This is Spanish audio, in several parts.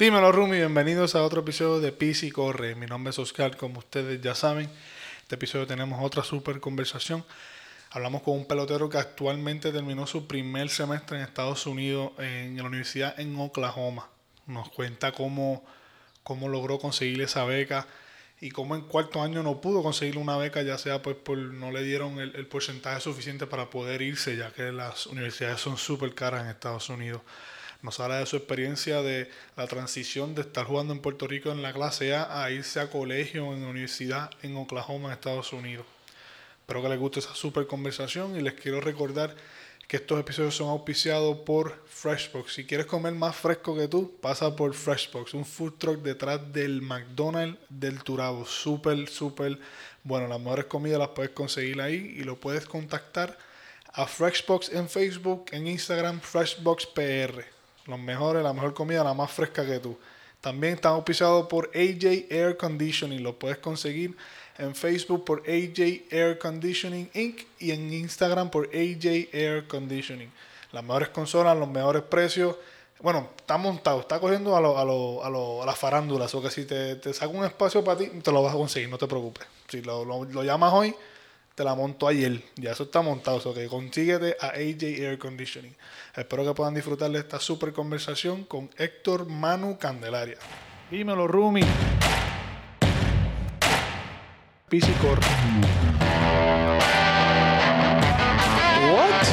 Dímelo, Rumi, bienvenidos a otro episodio de Pisi Corre. Mi nombre es Oscar, como ustedes ya saben. Este episodio tenemos otra super conversación. Hablamos con un pelotero que actualmente terminó su primer semestre en Estados Unidos en la universidad en Oklahoma. Nos cuenta cómo, cómo logró conseguir esa beca y cómo en cuarto año no pudo conseguir una beca, ya sea pues por no le dieron el, el porcentaje suficiente para poder irse, ya que las universidades son súper caras en Estados Unidos. Nos habla de su experiencia de la transición de estar jugando en Puerto Rico en la clase A a irse a colegio en la universidad en Oklahoma, en Estados Unidos. Espero que les guste esa super conversación y les quiero recordar que estos episodios son auspiciados por Freshbox. Si quieres comer más fresco que tú, pasa por Freshbox, un food truck detrás del McDonald's del Turabo. Súper, súper bueno. Las mejores comidas las puedes conseguir ahí y lo puedes contactar a Freshbox en Facebook, en Instagram, Freshbox PR. Los mejores, la mejor comida, la más fresca que tú. También están auspiciados por AJ Air Conditioning. Lo puedes conseguir en Facebook por AJ Air Conditioning Inc. y en Instagram por AJ Air Conditioning. Las mejores consolas, los mejores precios. Bueno, está montado, está cogiendo a, lo, a, lo, a, lo, a las farándulas. O que si te, te saca un espacio para ti, te lo vas a conseguir, no te preocupes. Si lo, lo, llamas hoy, te la monto ayer. Ya eso está montado. O que consíguete a AJ Air Conditioning. Espero que puedan disfrutar de esta super conversación con Héctor Manu Candelaria. Dímelo, Rumi. Piscicor. What?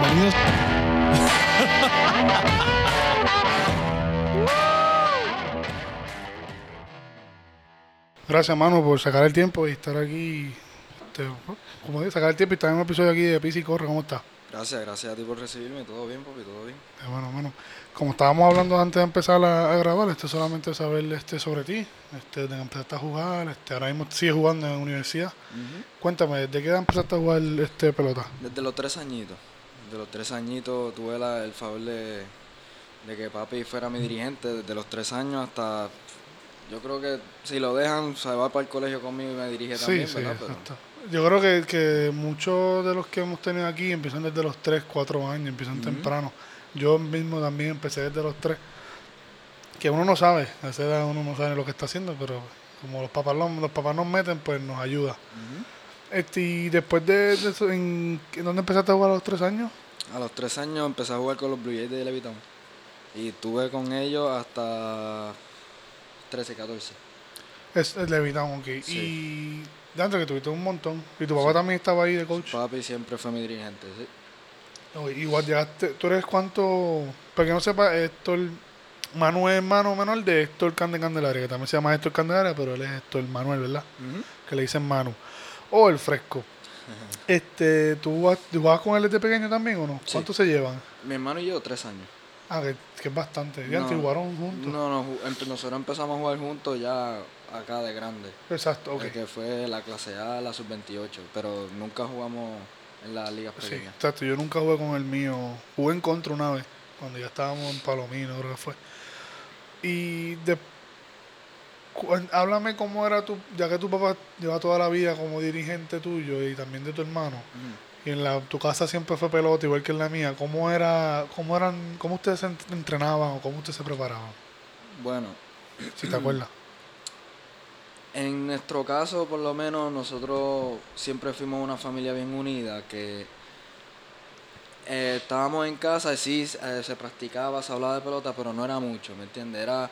Bienvenidos. Gracias, Manu, por sacar el tiempo y estar aquí. Este, como dije, sacar el tiempo y estar en un episodio aquí de Pisi Corre. ¿Cómo estás? Gracias, gracias a ti por recibirme. Todo bien, papi, todo bien. Eh, bueno, bueno. Como estábamos hablando antes de empezar a, a grabar, este solamente saber este, sobre ti. Este, de que empezaste a jugar, este, ahora mismo sigues jugando en la universidad. Cuéntame, ¿de qué edad empezaste a jugar este pelota? Desde los tres añitos. Desde los tres añitos tuve la- el favor de, de que papi fuera mi dirigente. Desde los tres años hasta. Yo creo que si lo dejan, se va para el colegio conmigo y me dirige también, ¿verdad? Pero- exacto. Yo creo que, que muchos de los que hemos tenido aquí empiezan desde los 3, 4 años, empiezan temprano. Yo mismo también empecé desde los 3. Que uno no sabe, a esa edad uno no sabe lo que está haciendo, pero como los papás, lo- los papás nos meten, pues nos ayuda. Este, y después de, de eso, ¿en, ¿en dónde empezaste a jugar a los 3 años? A los tres años empecé a jugar con los Blue Jays de Levittown. Y estuve con ellos hasta 13, 14. Es Levittown, ok. Sí. Y de antes que tuviste un montón. Y tu papá también estaba ahí de coach. Papi siempre fue mi dirigente, sí. No, igual llegaste, tú eres cuánto, para que no sepa, Héctor, Manu es hermano menor de Héctor Cande Candelaria, que también se llama Héctor Candelaria, pero él es Héctor Manuel, ¿verdad? Que le dicen Manu. O el fresco. Este, ¿tú jugabas, tú jugabas con él desde pequeño también o no? Sí. ¿Cuántos se llevan? Mi hermano y yo, tres años. Ah, que, que es bastante. Ya No, antes jugaron juntos. No, no, nosotros empezamos a jugar juntos ya acá de grande. Exacto, ok. Que fue la clase A, la sub-28, pero nunca jugamos en las ligas Sí, pequeñas. exacto. Yo nunca jugué con el mío. Jugué en contra una vez, cuando ya estábamos en Palomino, creo que fue. Y de, háblame cómo era tu, ya que tu papá lleva toda la vida como dirigente tuyo y también de tu hermano. Y en la, tu casa siempre fue pelota, igual que en la mía. ¿Cómo era, cómo eran, cómo ustedes se ent- entrenaban o cómo ustedes se preparaban? Bueno, Si te acuerdas. En nuestro caso, por lo menos, nosotros siempre fuimos una familia bien unida, que eh, estábamos en casa, y sí, eh, se practicaba, se hablaba de pelota, pero no era mucho, ¿me entiendes? Era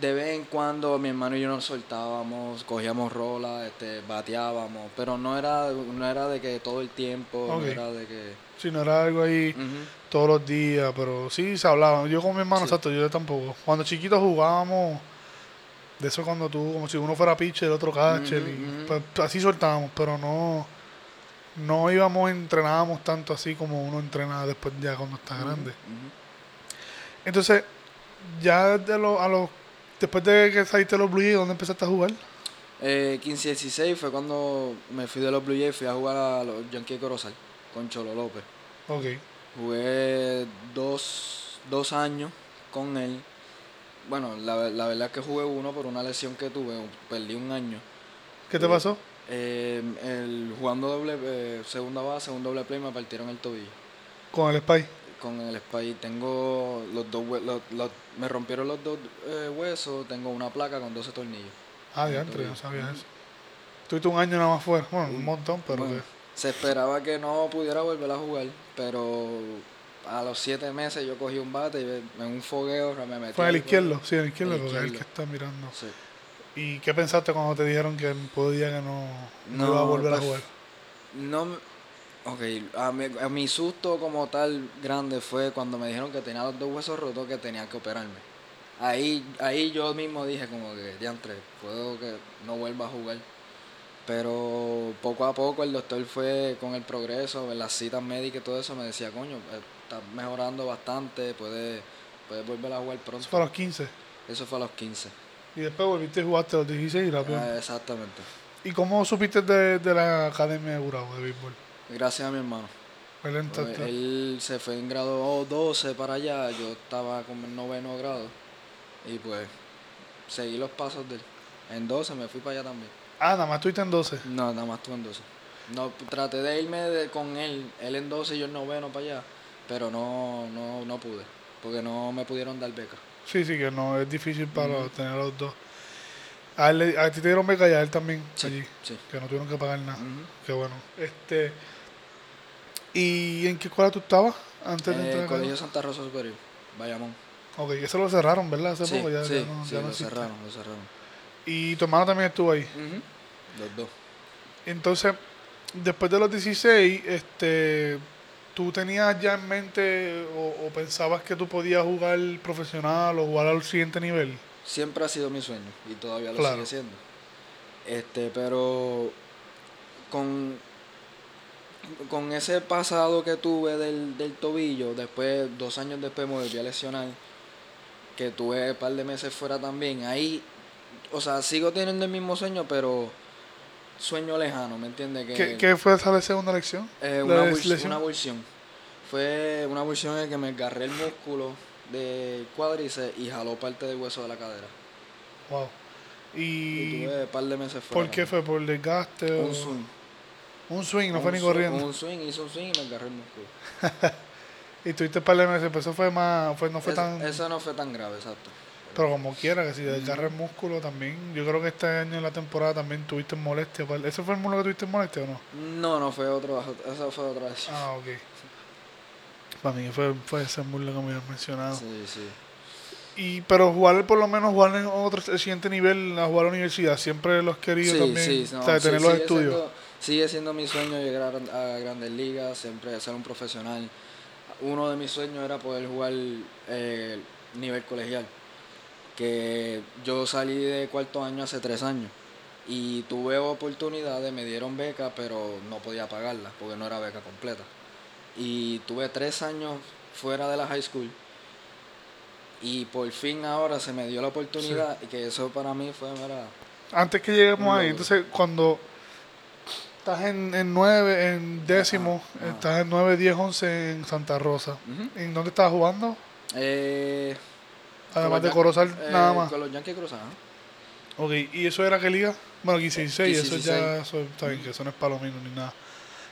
de vez en cuando mi hermano y yo nos soltábamos, cogíamos rolas, este, bateábamos, pero no era, no era de que todo el tiempo, no era de que... Si no era algo ahí todos los días, pero sí se hablaba. Yo con mi hermano, Sí. exacto, yo tampoco. Cuando chiquitos jugábamos, de eso cuando tú, como si uno fuera pitcher, el otro catcher, y pues, así soltábamos, pero no, no íbamos, entrenábamos tanto así como uno entrena después ya cuando está grande. Entonces, ya de lo, a los, después de que saliste de los Blue Jays, ¿dónde empezaste a jugar? Eh, 15-16 fue cuando me fui de los Blue Jays, fui a jugar a los Yankees Corozal con Cholo López. Ok. Jugué dos, dos años con él. Bueno, la, la verdad es que jugué uno por una lesión que tuve, perdí un año. ¿Qué te pasó? Eh, el, jugando doble, eh, segunda base, un doble play, me partieron el tobillo. Con el Spy. con el Spy. Tengo los dos los- los- me rompieron los dos eh, huesos, tengo una placa con 12 tornillos. Ah, ya entre, no sabía eso. Tuviste un año nada más fuera. Bueno, un montón, pero Bueno, se esperaba que no pudiera volver a jugar, pero a los siete meses yo cogí un bate y en un fogueo me metí. Fue ahí, izquierdo, sí, el izquierdo, porque es el que está mirando. Sí. ¿Y qué pensaste cuando te dijeron que podía que no, no, No, iba a volver a pues, jugar? No, ok, a mi, a mi susto como tal grande fue cuando me dijeron que tenía los dos huesos rotos que tenía que operarme. Ahí, ahí yo mismo dije como que, diantre, puedo que no vuelva a jugar. Pero poco a poco el doctor fue con el progreso, las citas médicas y todo eso, me decía, coño, eh, estás mejorando bastante, puedes puedes volver a jugar pronto. Eso fue a los 15. Eso fue a los 15. Y después volviste y jugaste a los 16 y rápido. Ah, exactamente. ¿Y cómo supiste de, de la academia de Gurabo de béisbol? Gracias a mi hermano. Él Pues, él se fue en grado 12 para allá, yo estaba como en noveno grado y pues seguí los pasos de él. En 12 me fui para allá también. Ah, nada más estuviste en 12. No, nada más estuve en 12. No, traté de irme de- con él, él en 12 y yo en noveno para allá, pero no, no, no pude, porque no me pudieron dar beca. Sí, sí, que no, es difícil para tener a los dos. A, él a ti te dieron beca y a él también allí, Sí. que no tuvieron que pagar nada. Qué bueno. Este, ¿Y en qué escuela tú estabas antes de Eh, entrar a la Colegio? Santa Rosa Superior, Bayamón. Ok, eso lo cerraron, ¿verdad? Hace Sí, poco ya, sí, ya no, sí, ya no lo existe. cerraron, lo cerraron. Y tu hermano también estuvo ahí. Los dos. Entonces, después de los 16, este, ¿tú tenías ya en mente o, o pensabas que tú podías jugar profesional o jugar al siguiente nivel? siempre ha sido mi sueño y todavía lo Claro. sigue siendo. Este, pero con, con ese pasado que tuve del, del tobillo, después, dos años después me volví a lesionar, que tuve un par de meses fuera también, ahí, o sea, sigo teniendo el mismo sueño, pero sueño lejano, ¿me entiendes? Que, ¿Qué, qué fue esa segunda lección? eh, ¿La una, lesión? una abulsión. Fue una abulsión en que me agarré el músculo del cuádriceps y jaló parte del hueso de la cadera. Wow. Y ¿Y tuve un par de meses fuera. por qué fue? ¿Por desgaste? o- Un swing. Un swing, no Un fue ni corriendo. Un swing, hizo un swing y me agarré el músculo. Y tuviste un par de meses, pero eso fue más, fue, no fue Es- tan... Eso no fue tan grave, exacto. Pero como quiera, que si desgarra el músculo también, yo creo que este año en la temporada también tuviste molestia. ¿Ese fue el músculo que tuviste molestia o no? No, no fue otro, esa fue otra vez. Ah, ok. Para mí fue, fue ese muslo que me habías mencionado. Sí, sí. Y, pero jugar, por lo menos jugar en otro el siguiente nivel, a jugar a la universidad, siempre lo has querido Sí, también. sí, o no, sea, sí, tener los sigue estudios. siendo- sigue siendo mi sueño llegar a, a grandes ligas, siempre ser un profesional. Uno de mis sueños era poder jugar eh, nivel colegial. Que yo salí de cuarto año hace tres años y tuve oportunidades, me dieron beca, pero no podía pagarla porque no era beca completa. Y tuve tres años fuera de la high school y por fin ahora se me dio la oportunidad y que eso para mí fue, mira, Antes que lleguemos ahí, entonces cuando estás en, en 9, en décimo, Ajá, ajá. estás en 9, 10, 11 en Santa Rosa. Ujú. ¿En dónde estabas jugando? Eh, Además con de Corozal, eh, nada más. Con los Yankees Cruzados. Ok, ¿y eso era qué liga? Bueno, 16, eso 16. ya eso está bien, que eso no es palomino ni nada.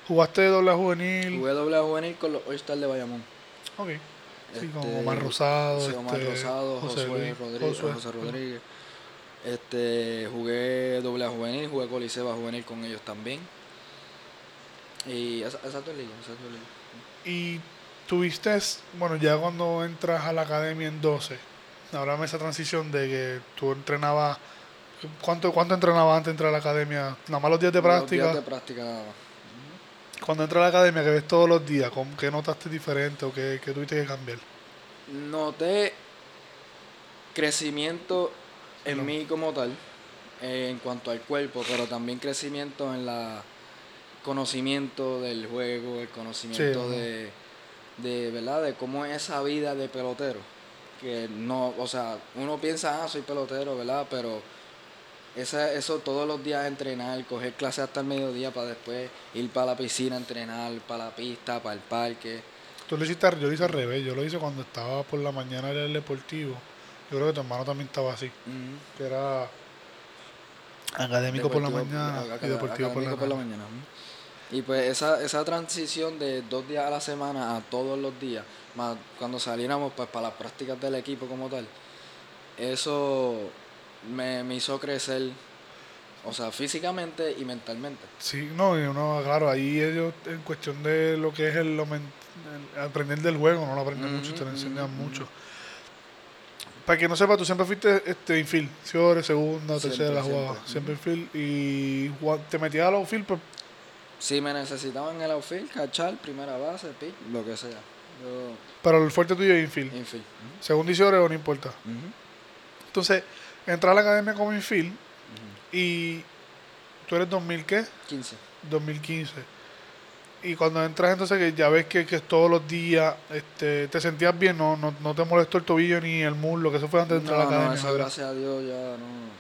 ¿Jugaste doble juvenil? Jugué doble A juvenil con los All-Star de Bayamón. Ok. Sí, Este, Omar Rosado, sí, Omar este, Rosado, José Luis, Rodríguez, Josué. José Rodríguez. Este, jugué doble A juvenil, jugué Coliseba juvenil con ellos también. Y esa, esa tu liga, esa es tu liga. Y tuviste, bueno, ya cuando entras a la academia en 12, háblame esa transición de que tú entrenabas, ¿cuánto, cuánto entrenabas antes de entrar a la academia? Nada más los días de Los práctica. días de práctica nada más. Cuando entras a la academia, que ves todos los días, ¿con ¿qué notaste diferente o qué, qué tuviste que cambiar? Noté crecimiento en No. mí como tal, eh, en cuanto al cuerpo, pero también crecimiento en la conocimiento del juego, el conocimiento Sí, de, de, ¿verdad? De cómo es esa vida de pelotero. Que no, o sea, uno piensa, ah, soy pelotero, ¿verdad? Pero esa, eso todos los días entrenar, coger clases hasta el mediodía para después ir para la piscina, entrenar, para la pista, para el parque. Tú lo hiciste, yo lo hice al revés, yo lo hice cuando estaba por la mañana en el deportivo. Yo creo que tu hermano también estaba así, que era académico por la mañana acá- y deportivo por la mañana. Y pues esa, esa transición de dos días a la semana a todos los días, más cuando saliéramos pues para las prácticas del equipo como tal, eso me, me hizo crecer, o sea, físicamente y mentalmente. Sí, no, y uno, claro, ahí ellos en cuestión de lo que es el, aprender del juego, no lo aprenden mucho, te lo enseñan mucho. Para que no sepa, tú siempre fuiste este, infield, siempre segunda, tercera, jugaba, ujú. siempre infield, y te metías a los field, pues, Si me necesitaban en el outfield, cachar, primera base, pitch, lo que sea. Yo, pero el fuerte tuyo es infield. infield. Segunda y sobre o no importa. Entonces, entras a la academia como infield y tú eres 2000, ¿qué? 15. 2015. Y cuando entras entonces que ya ves que, que todos los días, este, te sentías bien, no, no, no te molestó el tobillo ni el muslo, que eso fue antes de entrar a la academia. no, eso gracias a Dios ya no.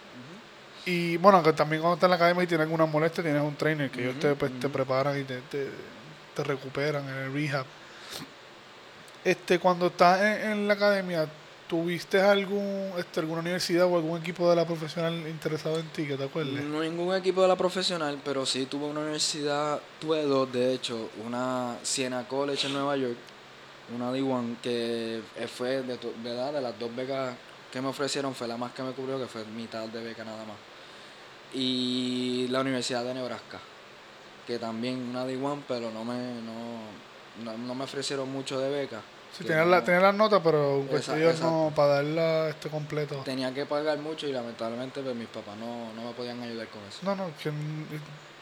Y bueno, que también cuando estás en la academia y tienes alguna molestia, tienes un trainer que ellos te, pues, te preparan y te, te, te recuperan en el rehab. Este, cuando estás en, en la academia, ¿tuviste algún, este, alguna universidad o algún equipo de la profesional interesado en ti, que te acuerdes? No ningún equipo de la profesional, pero sí tuve una universidad, tuve dos de hecho, una Siena College en Nueva York, una D1 que fue de, ¿verdad? de las dos becas que me ofrecieron fue la más que me cubrió, que fue mitad de beca nada más. Y la Universidad de Nebraska, que también una D1, pero no me, no, no, no me ofrecieron mucho de beca. Sí, que tenías, no- la, las notas, pero ellos no, exacto. para darla este completo. Tenía que pagar mucho y lamentablemente pues, mis papás no, no me podían ayudar con eso. No, no, que es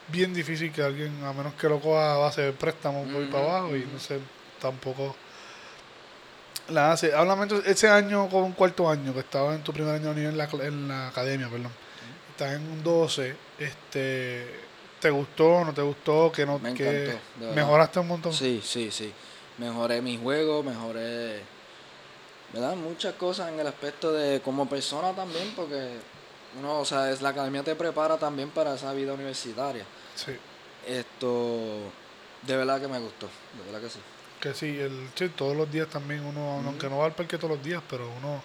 bien difícil que alguien, a menos que lo coja a base de préstamo por ir para abajo, y no sé, tampoco la hace. Háblame ese año con un cuarto año, que estaba en tu primer año de en la, en la academia, perdón. Estás en un 12, este, ¿te gustó, no te gustó? Que no, Me que encantó, mejoraste un montón. Sí, sí, sí. Mejoré mi juego, mejoré, ¿verdad? Muchas cosas en el aspecto de como persona también, porque uno, o sea, es la academia te prepara también para esa vida universitaria. Sí, Esto, de verdad que me gustó, de verdad que sí. que sí, el, sí, todos los días también uno, aunque no va al parque todos los días, pero uno,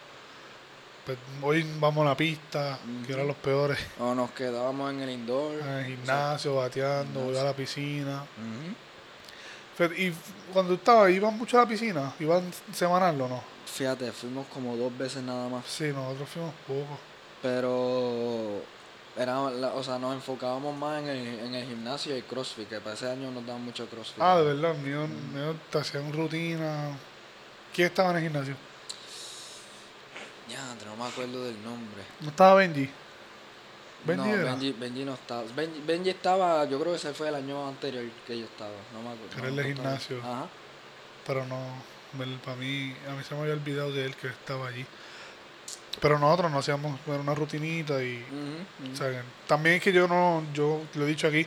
hoy vamos a la pista, que eran los peores. O nos quedábamos en el indoor. En el gimnasio, bateando, iba a la piscina. Fe- Y cuando estaba, ¿iban mucho a la piscina? ¿Iban semanal o no? Fíjate, fuimos como dos veces nada más. Sí, nosotros fuimos poco. Pero era, o sea, nos enfocábamos más en el, en el gimnasio y el CrossFit, que para ese año nos daban mucho CrossFit. Ah, de verdad, mío, mío te hacían rutina. ¿Quién estaba en el gimnasio? Ya, no me acuerdo del nombre. ¿No estaba Benji? Benji no, era. Benji, Benji no estaba. Benji, Benji estaba, yo creo que ese fue el año anterior que yo estaba. No me acuerdo. Era el de gimnasio. Ajá. Pero no, para mí, a mí se me había olvidado de él que estaba allí. Pero nosotros no hacíamos una rutinita y... O sea, también es que yo no, yo lo he dicho aquí,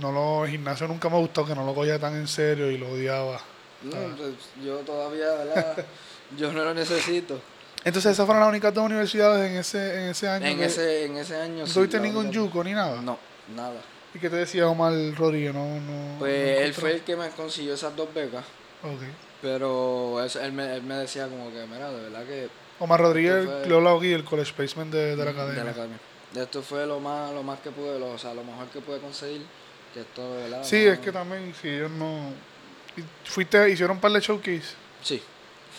no lo, el gimnasio nunca me ha gustado, que no lo cogía tan en serio y lo odiaba. No, pues, yo todavía, ¿verdad? yo no lo necesito. Entonces esas fueron las únicas dos universidades en ese, en ese año. En que- ese, en ese año ¿No tuviste la ningún yuco ni nada? No, nada. ¿Y qué te decía Omar Rodríguez? No, no, Pues no él fue el que me consiguió esas dos becas. Ok. Pero eso- él, me, él me decía como que, mira, de verdad que Omar Rodríguez, hablado aquí, el college placement de, de la academia. academia. Esto fue lo más, lo más que pude, lo, o sea, lo mejor que pude conseguir. Que esto, ¿verdad? Sí, No- es que también, si ellos no... y Fuiste, hicieron un par de showcase. Sí.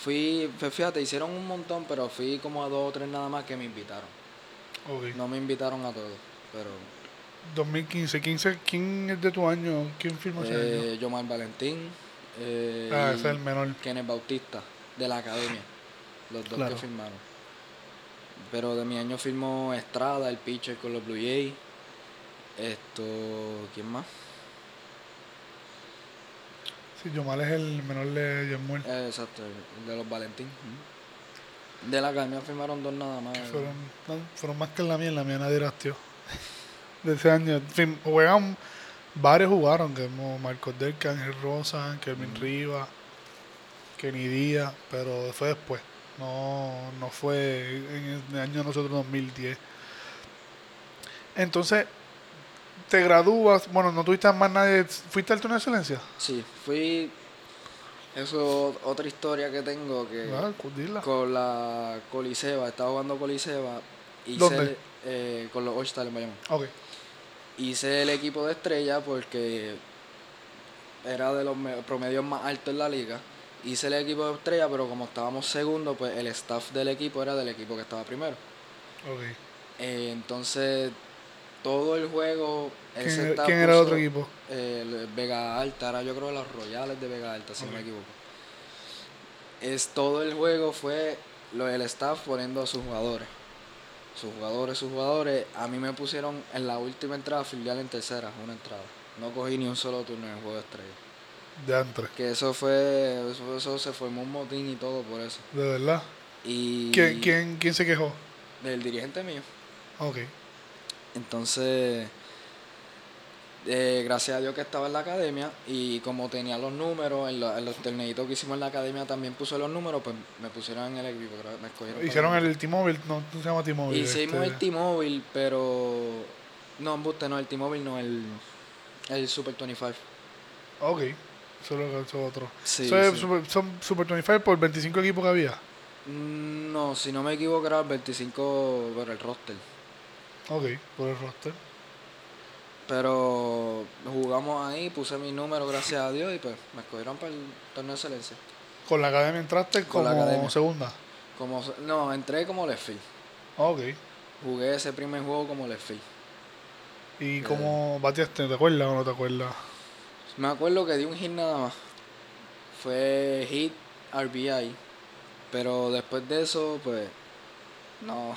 Fui, fue- fíjate, hicieron un montón, pero fui como a dos o tres nada más que me invitaron. Ok. No me invitaron a todos, pero 2015, 15, ¿quién es de tu año? ¿Quién firmó ese año? eh, Yomar Valentín, eh, Ah, ese es el menor. Kenneth Bautista, de la academia. Los dos Claro. que firmaron. Pero de mi año firmó Estrada, el pitcher con los Blue Jays. Esto, ¿quién más? Sí, Yomal es el menor de Yemuel. Eh, exacto, el de los Valentín. De la academia firmaron dos nada más. Fueron, no, fueron más que en la mía, en la mía nadie drafteó. De ese año. En fin, juegan, varios jugaron, que como Marcos Delca, Ángel Rosa, Kevin Ujú. Rivas, Kenny Díaz, pero fue después. No, no fue en el año nosotros 2010. Entonces, te gradúas, bueno, no tuviste más nadie, ¿fuiste al torneo de excelencia? Sí, fui. Eso es otra historia que tengo que Ah, con la Coliseba, estaba jugando Coliseba. Hice ¿Dónde? eh, con los All-Stars en Bayamón. Ok, Hice el equipo de estrella porque era de los me- promedios más altos en la liga. Hice el equipo de estrella, pero como estábamos segundo, pues el staff del equipo era del equipo que estaba primero. Ok. Eh, entonces, todo el juego. ¿Quién, ese era- quién era el otro equipo? eh, el Vega Alta, era yo creo los Royales de Vega Alta, si no me equivoco. Es todo el juego fue lo del staff poniendo a sus jugadores. Sus jugadores, sus jugadores. A mí me pusieron en la última entrada filial en tercera, una entrada. No cogí ni un solo turno en el juego de estrella. De antes. Que eso fue, eso, eso se formó un motín y todo por eso. De verdad. Y ¿Quién, quién, quién se quejó? del dirigente mío. Ok. Entonces, eh, gracias a Dios que estaba en la academia y como tenía los números, en, lo- en los torneitos que hicimos en la academia también puse los números, pues me pusieron en el equipo, me escogieron. Hicieron el el T-Mobile, no, no se llama T-Mobile. Hicimos este, el T-Mobile, pero... No, embuste, no, el T-Mobile no, el, el Super 25. Ok. Eso es otro. Sí, es sí. Super, son Super 25 por 25 equipos que había. Mm, No, si no me equivoco era el 25 por el roster. Ok, por el roster. Pero jugamos ahí, puse mi número, gracias a Dios, y pues me escogieron para el torneo de excelencia. Con la academia entraste Con como la academia. segunda. Como, no, entré como left field. Ok. Jugué ese primer juego como left field. ¿Y Eh. cómo bateaste? ¿Te acuerdas o no te acuerdas? Me acuerdo que di un hit nada más. Fue hit RBI. Pero después de eso, pues. No.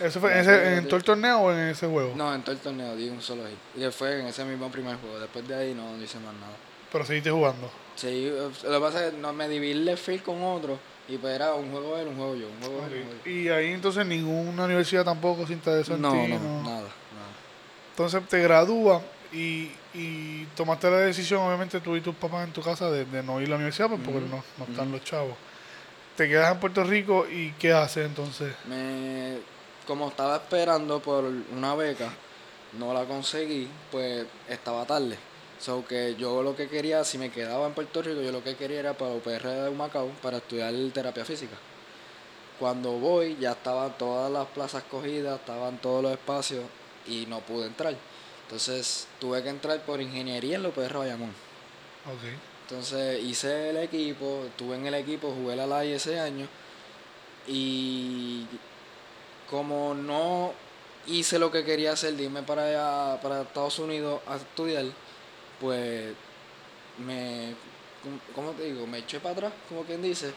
¿Eso fue en, ese- todo el torneo o en ese juego? No, en todo el torneo di un solo hit. Y fue en ese mismo primer juego. Después de ahí no, no hice más nada. Pero seguiste jugando. Sí, lo que pasa es que no, me dividí el field con otro. Y pues era un juego él, un juego yo. Un juego él, un juego yo. Y ahí entonces ninguna universidad tampoco se interesó en No, ti. no, no. nada, nada. Entonces te gradúas y, y tomaste la decisión, obviamente tú y tus papás en tu casa, de, de no ir a la universidad pues, porque no, no están los chavos. Te quedas en Puerto Rico y ¿qué haces entonces? Me, como estaba esperando por una beca, no la conseguí, pues estaba tarde. So que yo lo que quería, si me quedaba en Puerto Rico, yo lo que quería era para UPR de Humacao para estudiar terapia física. Cuando voy, ya estaban todas las plazas cogidas, estaban todos los espacios y no pude entrar. Entonces tuve que entrar por ingeniería en la UPR Bayamón. Ok. Entonces hice el equipo, estuve en el equipo, jugué la LAI ese año y como no hice lo que quería hacer, de irme para allá, para Estados Unidos a estudiar, pues me, ¿cómo- ¿cómo te digo? Me eché para atrás, como quien dice.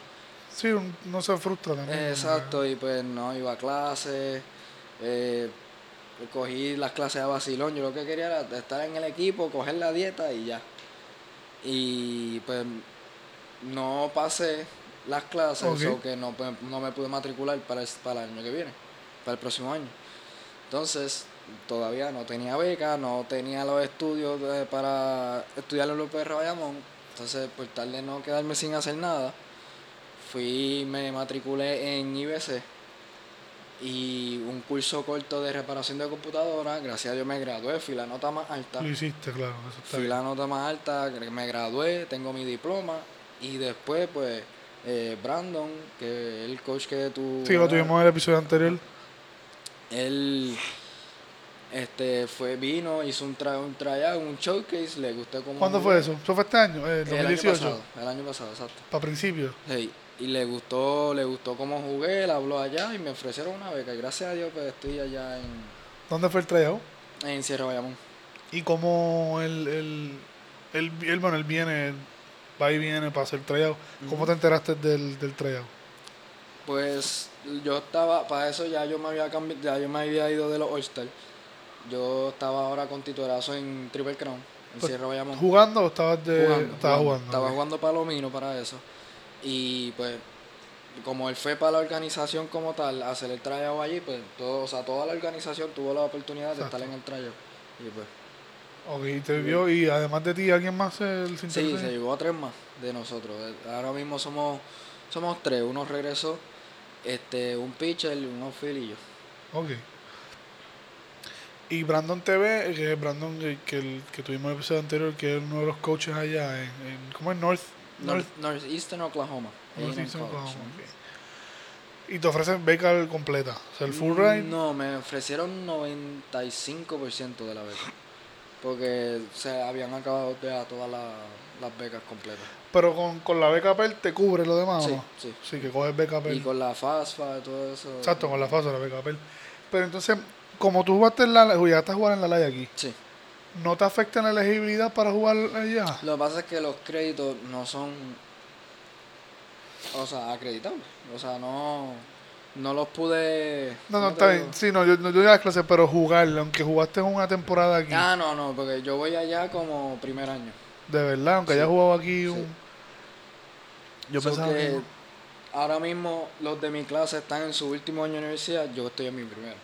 Sí, no se frustra también. Exacto, y pues no iba a clases, eh, cogí las clases a vacilón, yo lo que quería era estar en el equipo, coger la dieta y ya. Y pues no pasé las clases, o que no, pues, no me pude matricular para el, para el año que viene, para el próximo año. Entonces, todavía no tenía beca, no tenía los estudios de- para estudiar en UPR Bayamón. Entonces, por tal de no quedarme sin hacer nada, fui, me matriculé en IBC y un curso corto de reparación de computadora. Gracias a Dios me gradué, fui la nota más alta. Lo hiciste, claro. Eso está Fui bien. la nota más alta, me gradué, tengo mi diploma y después pues eh, Brandon, que es el coach que tú... Sí, lo tuvimos en el episodio anterior. Él este, fue, vino, hizo un, tra un tryout, un showcase, le gustó como... ¿Cuándo fue eso? ¿Eso fue este año? Eh, El año 2018. pasado, el año pasado, exacto. Para principios. Sí, y le gustó, le gustó cómo jugué, él habló allá y me ofrecieron una beca. Y gracias a Dios pues estoy allá en, ¿Dónde fue el tryout? en Sierra Bayamón. Y cómo él, él, él, él, bueno, él viene, va y viene para hacer tryout. ¿Cómo te enteraste del, del tryout? Pues yo estaba, para eso ya yo me había cambiado, ya yo me había ido de los All-Star. Yo estaba ahora con titulazo en Triple Crown, en Pues, Sierra Bayamón. ¿Jugando o estabas de, jugando, estabas jugando. jugando? Estaba ok. jugando Palomino para eso. Y pues, como él fue para la organización como tal, hacer el tryout allí, pues todo, o sea, toda la organización tuvo la oportunidad de estar en el tryout. Y pues, Ok, te vio, y además de ti, ¿alguien más se, se sí, se llevó a tres más de nosotros. Ahora mismo somos, somos tres. Uno regresó, este, un pitcher, un outfield y yo. Ok. Y Brandon TV, que es Brandon que, que, el, que tuvimos en el episodio anterior, que es uno de los coaches allá en, en ¿cómo es? North, North, North, Northeastern Oklahoma. Northeastern Oklahoma. Y te ofrecen beca completa, o sea, el full ride. No, me ofrecieron 95% de la beca. Porque se habían acabado ya todas las, las becas completas. Pero con, con la beca PEL te cubre lo demás, ¿o Sí, no? sí. Sí, que coges beca PEL. Y con la FASFA y todo eso. Exacto, con la fase de la beca PEL. Pero entonces, como tú jugaste en la llegaste a jugar en la LAI aquí, Sí. ¿no te afecta la elegibilidad para jugar allá? Lo que pasa es que los créditos no son, o sea, acreditables. O sea, no, no los pude... No, ¿cómo no, está bien. Sí, no, yo, no, yo a las clases, pero jugar, aunque jugaste una temporada aquí, Ah, no, no, porque yo voy allá como primer año. de verdad, aunque Sí. hayas jugado aquí Sí. un... Yo So pensaba que ahora mismo los de mi clase están en su último año de universidad, yo estoy en mi primero.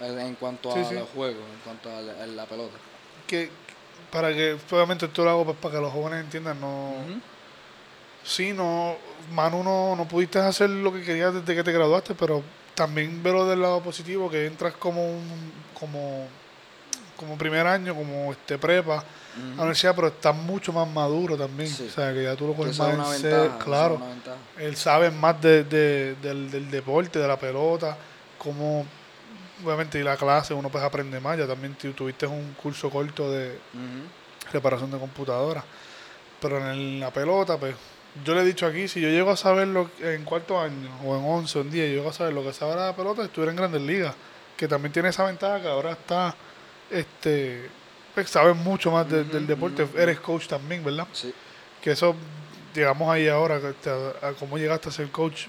En cuanto Sí, a los juegos, en cuanto a la, a la pelota. que para que obviamente esto lo hago pues, para que los jóvenes entiendan no. Sí no Manu no, no pudiste hacer lo que querías desde que te graduaste pero también veo del lado positivo que entras como un como como primer año como este prepa a la universidad pero estás mucho más maduro también. Sí. o sea que ya tú lo coges más en serio claro. él sabe más de, de- del, del deporte de la pelota como obviamente y la clase uno pues aprende más. Ya también tu- tuviste un curso corto de reparación de computadora. Pero en el- la pelota, pues, yo le he dicho aquí, si yo llego a saber lo en cuarto año, o en 11 o en 10, yo llego a saber lo que sabe la pelota, estuviera en grandes ligas. Que también tiene esa ventaja que ahora está, este, pues, sabes mucho más de- del deporte. Eres coach también, ¿verdad? Sí. Que eso, llegamos ahí ahora, te- a, cómo llegaste a ser coach.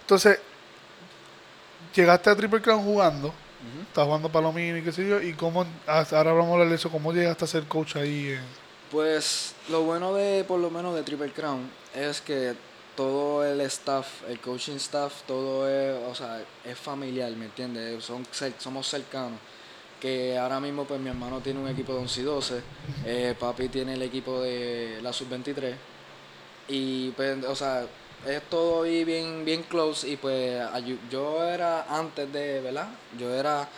Entonces, llegaste a Triple Crown jugando, Ujú. estás jugando palomino y qué sé yo, y cómo, ahora vamos a hablar de eso, cómo llegaste a ser coach ahí en... Pues lo bueno de, por lo menos de Triple Crown, es que todo el staff, el coaching staff, todo es, o sea, es familiar, ¿me entiendes? Son, somos cercanos. Que ahora mismo, pues mi hermano tiene un equipo de 11 y 12, eh, papi tiene el equipo de la sub-23. Y pues, o sea, es todo ahí bien, bien close. Y pues yo era antes de, ¿verdad? Yo era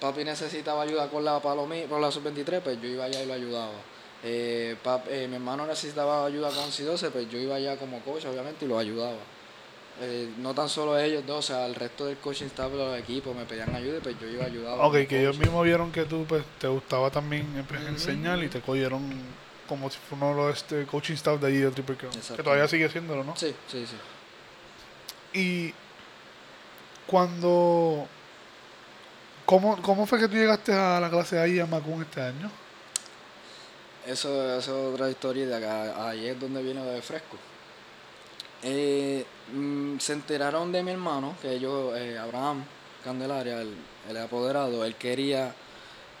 papi necesitaba ayuda con la palomi, con la sub-23, pues yo iba allá y lo ayudaba. Eh, pap- eh, mi hermano necesitaba ayuda con 11 y 12, pues yo iba allá como coach, obviamente, y lo ayudaba. Eh, no tan solo ellos dos, o sea, el resto del coaching staff los equipos me pedían ayuda y pues yo iba ayudaba. Ok, que ellos mismos vieron que tú pues, te gustaba también eh, pues, enseñar y te cogieron como si fuera uno de los este, coaching staff de allí de Triple Crown. Que todavía sigue haciéndolo, ¿no? Sí, sí, sí. Y cuando... ¿Cómo, ¿Cómo fue que tú llegaste a la clase ahí a Macún este año? Eso, eso es otra historia de acá. Ahí es donde viene lo de fresco. Eh, mm, se enteraron de mi hermano, que ellos, eh, Abraham Candelaria, el, el apoderado, él quería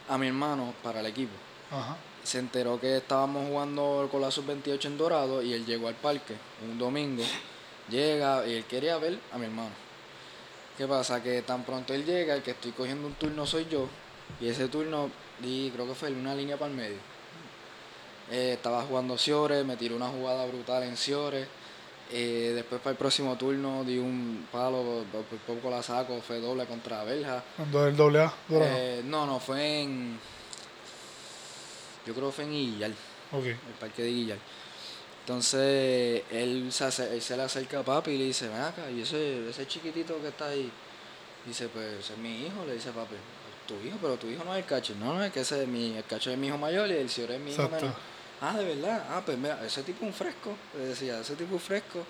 a mi hermano para el equipo. Ajá. Se enteró que estábamos jugando con la sub-28 en Dorado y él llegó al parque un domingo. Llega y él quería ver a mi hermano. ¿Qué pasa? Que tan pronto él llega, el que estoy cogiendo un turno soy yo. Y ese turno, di, creo que fue una línea para el medio. Eh, estaba jugando Ciores, me tiró una jugada brutal en Ciores. Eh, después para el próximo turno di un palo, por por poco la saco, fue doble contra Belja. El doble A. Eh, no, no, fue en. Yo creo que fue en Guillar, ok. el parque de Guillar. Entonces, él se, ace- él se le acerca a papi y le dice: Ven acá, y ese, ese chiquitito que está ahí. Dice: Pues ese es mi hijo, le dice papi. Tu hijo, pero tu hijo no es el cacho. No, no, es que ese es mi, el cacho es mi hijo mayor y el señor es mi hijo Exacto. menor. Ah, de verdad. Ah, pues mira, ese tipo es un fresco. Le decía, ese tipo es fresco.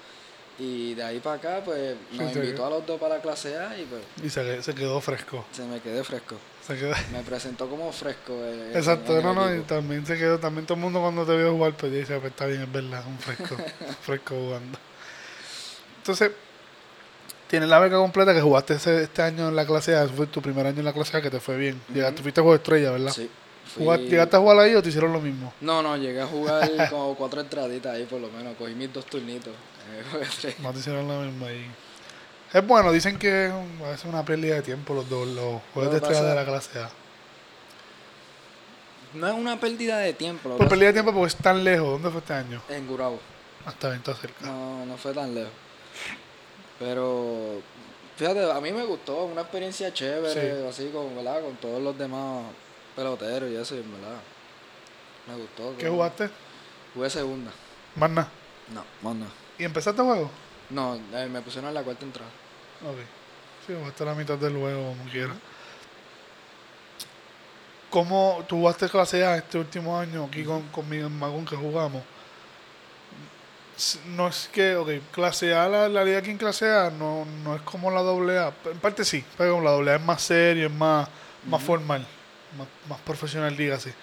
Y de ahí para acá, pues nos Sí, invitó a los dos para la clase A y pues Y se, se quedó fresco. se me quedé fresco. Se quedó... Me presentó como fresco. eh, Exacto, el no, no, y también se quedó, también todo el mundo cuando te vio jugar, pues dice, pues está bien, es verdad, un fresco, fresco jugando. Entonces, tienes la beca completa que jugaste ese- este año en la clase A, fue tu primer año en la clase A que te fue bien. Llegaste, fuiste juego estrella, ¿verdad? Sí. Fui- ¿Llegaste a jugar ahí o te hicieron lo mismo? No, no, llegué a jugar como cuatro entraditas ahí por lo menos. Cogí mis dos turnitos. No te hicieron lo mismo ahí. Es bueno, dicen que es un- a veces una pérdida de tiempo los dos, los juegos de estrella de la clase A. No es una pérdida de tiempo. Por que pérdida de tiempo porque es tan lejos. ¿Dónde fue este año? En Gurabo. Hasta bien, está cerca. No, no fue tan lejos. Pero, fíjate, a mí me gustó. Una experiencia chévere, Sí. así con, ¿verdad? Con todos los demás peloteros y eso, y en verdad. Me gustó. ¿Qué jugaste? Jugué segunda. Más nada. No, más no. ¿Y empezaste el juego? No, eh, me pusieron en la cuarta entrada. Ok. Sí, jugaste la mitad del juego como quiera. ¿Cómo tú a clase A este último año aquí con, con mi magón que jugamos? No es que, ok, clase A, la, la liga aquí en clase A no, no es como la doble A. En parte sí, pero la doble A es más serio, es más, más formal, más, más profesional, dígase.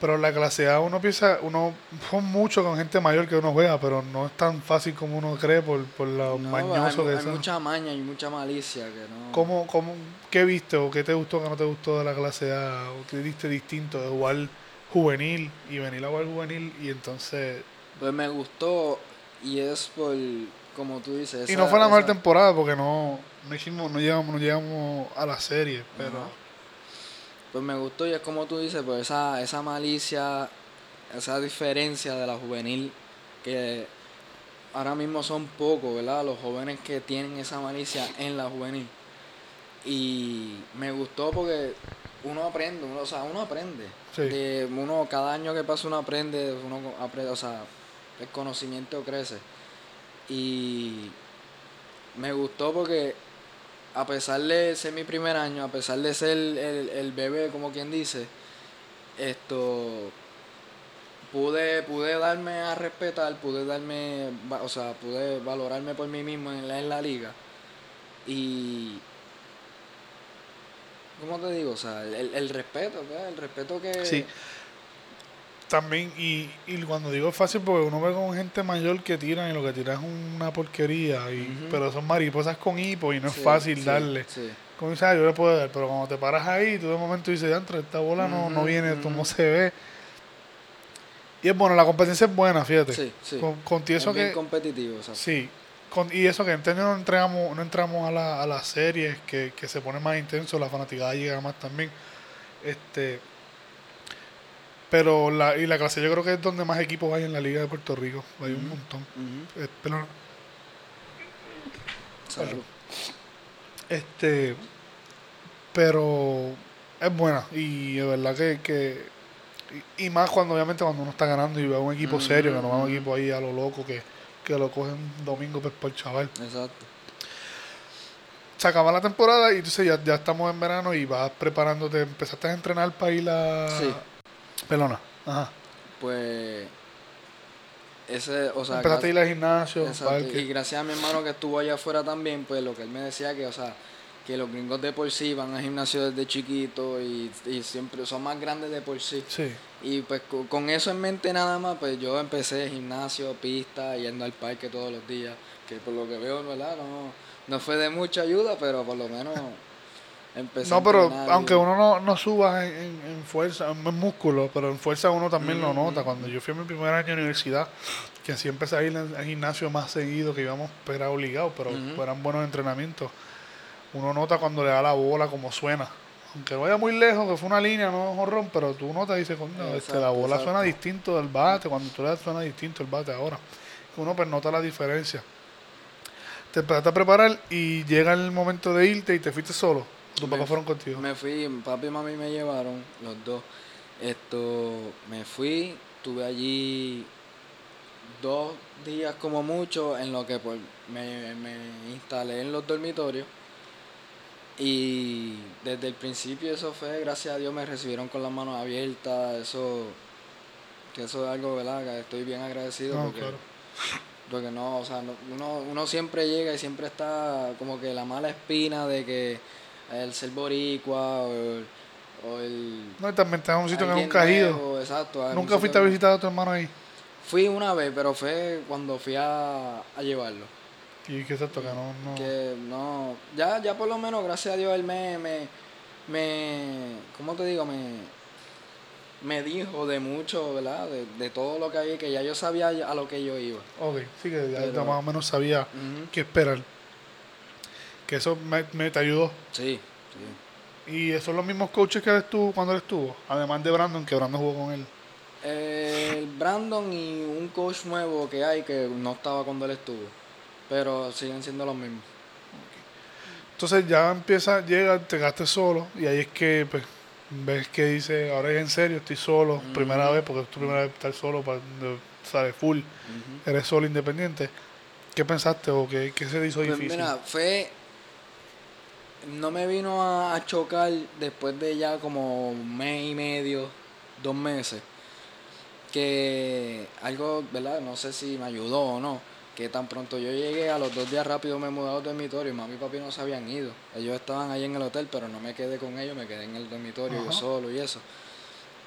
Pero la clase A uno piensa, uno son mucho con gente mayor que uno juega, pero no es tan fácil como uno cree por, por lo No, mañoso hay, que hay son. mucha maña y mucha malicia que no. ¿Cómo, cómo, ¿Qué viste o qué te gustó que no te gustó de la clase A? ¿O qué viste distinto de jugar juvenil y venir a jugar juvenil y entonces... Pues me gustó y es por, como tú dices. y esa- no fue la mejor esa- temporada porque no, no, hicimos, no, llegamos, no llegamos a la serie, pero... Ajá. Pues me gustó y es como tú dices, pues esa, esa malicia, esa diferencia de la juvenil, que ahora mismo son pocos, ¿verdad? Los jóvenes que tienen esa malicia en la juvenil. Y me gustó porque uno aprende, uno, o sea, uno aprende. Sí. De uno, cada año que pasa uno aprende, uno aprende, o sea, el conocimiento crece. Y me gustó porque a pesar de ser mi primer año, a pesar de ser el, el bebé, como quien dice, esto pude, pude darme a respetar, pude darme, o sea, pude valorarme por mí mismo en la, en la liga. Y ¿cómo te digo? O sea, el, el respeto, ¿verdad? el respeto que Sí. También, y, y cuando digo fácil porque uno ve con gente mayor que tiran y lo que tiran es una porquería, y, pero son mariposas con hipo y no Sí, es fácil sí, darle. Sí. Como dices, ah, yo le puedo dar, pero cuando te paras ahí, tú de momento dices, "Diantre, esta bola no, no viene, ujú. cómo se ve. Y es bueno, la competencia es buena, fíjate. Sí, sí. Con, con ti eso es bien que... competitivo, o sea. Sí, con, y eso que en no entramos, no entramos a, la, a las series, que, que se pone más intenso, la fanaticada llega más también. Este, pero la, y la clase yo creo que es donde más equipos hay en la Liga de Puerto Rico, hay un montón. Eh, pero, Salud. este, pero es buena y de verdad que, que y, y más cuando obviamente cuando uno está ganando y ve a un equipo serio, que no va a un equipo ahí a lo loco que, que lo cogen domingo pues, por chaval. Exacto. se acaba la temporada y entonces ya, ya estamos en verano y vas preparándote, empezaste a entrenar para ir a... Sí. Pelona. Ajá. Pues ese, o sea, empezaste a ir al gimnasio, Exacto. Y gracias a mi hermano que estuvo allá afuera también, pues lo que él me decía que, o sea, que los gringos de por sí van al gimnasio desde chiquito y, y siempre son más grandes de por sí. Sí. Y pues co- con eso en mente nada más, pues yo empecé gimnasio, pista, yendo al parque todos los días, que por lo que veo, ¿verdad? No, no fue de mucha ayuda, pero por lo menos empecé No, pero aunque uno no, no suba en, en- fuerza, en músculo, pero en fuerza uno también lo Mm, nota. mm, Cuando yo fui a mi primer año de universidad, que así empecé a ir al gimnasio más seguido, que íbamos, pues, era obligado, pero Ujú. eran buenos entrenamientos. Uno nota cuando le da la bola como suena. Aunque vaya muy lejos, que fue una línea, no jorrón, pero tú notas y dices, coño, este, la Exacto, bola exacto. suena distinto del bate, cuando tú le das suena distinto el bate ahora. Uno pues nota la diferencia. Te empezaste a preparar y llega el momento de irte y te fuiste solo. Tus papás fueron contigo. Me fui, papi y mami me llevaron, los dos. Esto, me fui, tuve allí dos días como mucho, en lo que pues me, me instalé en los dormitorios. Y desde el principio eso fue, gracias a Dios, me recibieron con las manos abiertas, eso, que eso es algo, ¿verdad? Que estoy bien agradecido No, porque, claro. porque no, o sea, no- uno, uno siempre llega y siempre está como que la mala espina de que el ser boricua o el... O el No, y también en un sitio que nunca has ido. exacto, Nunca fuiste a visitar a tu hermano ahí. Fui una vez, pero fue cuando fui a, a llevarlo. Y que exacto, que no, no. Que no, ya, ya por lo menos, gracias a Dios, él me, me, me ¿cómo te digo? Me, me dijo de mucho, ¿verdad? De, de todo lo que había, que ya yo sabía a lo que yo iba. Ok, sí que ya Pero- más o menos sabía Ujú. qué esperar. Que eso me, me te ayudó. Sí, sí. Y esos son los mismos coaches que él estuvo cuando él estuvo. Además de Brandon, que Brandon jugó con él. El Brandon y un coach nuevo que hay que no estaba cuando él estuvo, pero siguen siendo los mismos. Entonces ya empieza, llega, te gastes solo. Y ahí es que pues, ves que dice, ahora es en serio, estoy solo. Primera vez, porque es tu primera vez estar solo, para, sabes, full. Eres solo, independiente. ¿Qué pensaste o qué, qué se te hizo Pues difícil? mira, fue. No me vino a, a chocar después de ya como un mes y medio, dos meses, que algo, ¿verdad? No sé si me ayudó o no, que tan pronto yo llegué, a los dos días rápido me mudé al dormitorio y mami y papi no se habían ido. Ellos estaban ahí en el hotel, pero no me quedé con ellos, me quedé en el dormitorio yo solo y eso.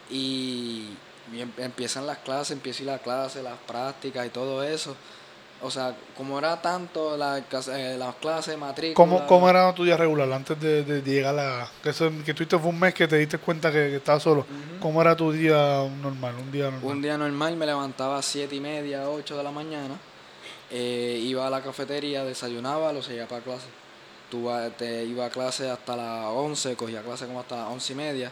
Y, y em- empiezan las clases, empiezo a ir a la clase, las prácticas y todo eso. O sea, como era tanto la, cas- eh, las clases, matrícula... ¿Cómo, ¿Cómo era tu día regular antes de, de llegar a... Que, eso, que tuviste fue un mes que te diste cuenta que, que estabas solo. Ujú. ¿Cómo era tu día normal? Un día normal. Un día normal me levantaba a 7 y media, 8 de la mañana, eh, iba a la cafetería, desayunaba, lo seguía para clase. Tuva- te iba a clase hasta las 11, cogía clase como hasta las 11 y media.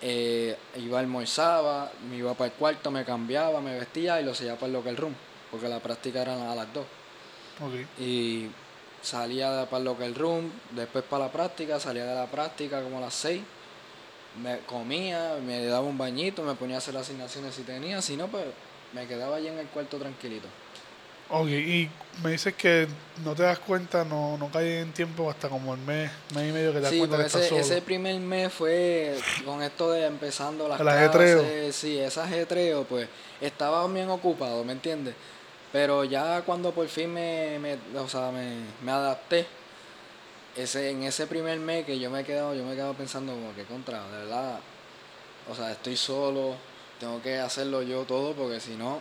Eh, iba, almorzaba, me iba para el cuarto, me cambiaba, me vestía y lo seguía para el local room, porque la práctica era a las 2. Ok. Y salía para el local room, después para la práctica, salía de la práctica como a las 6. Me comía, me daba un bañito, me ponía a hacer asignaciones si tenía, si no, pues me quedaba allí en el cuarto tranquilito. Ok, y me dices que no te das cuenta, no, no cae en tiempo hasta como el mes, mes y medio que te das Sí, cuenta que estás ese, solo. ese primer mes fue con esto de empezando las El ajetreo. clases, sí, ese ajetreo, pues estaba bien ocupado, ¿me entiendes? Pero ya cuando por fin me, me, o sea, me, me adapté, ese, en ese primer mes que yo me he quedado, yo me he quedado pensando como que contra, de verdad, o sea, estoy solo, tengo que hacerlo yo todo porque si no...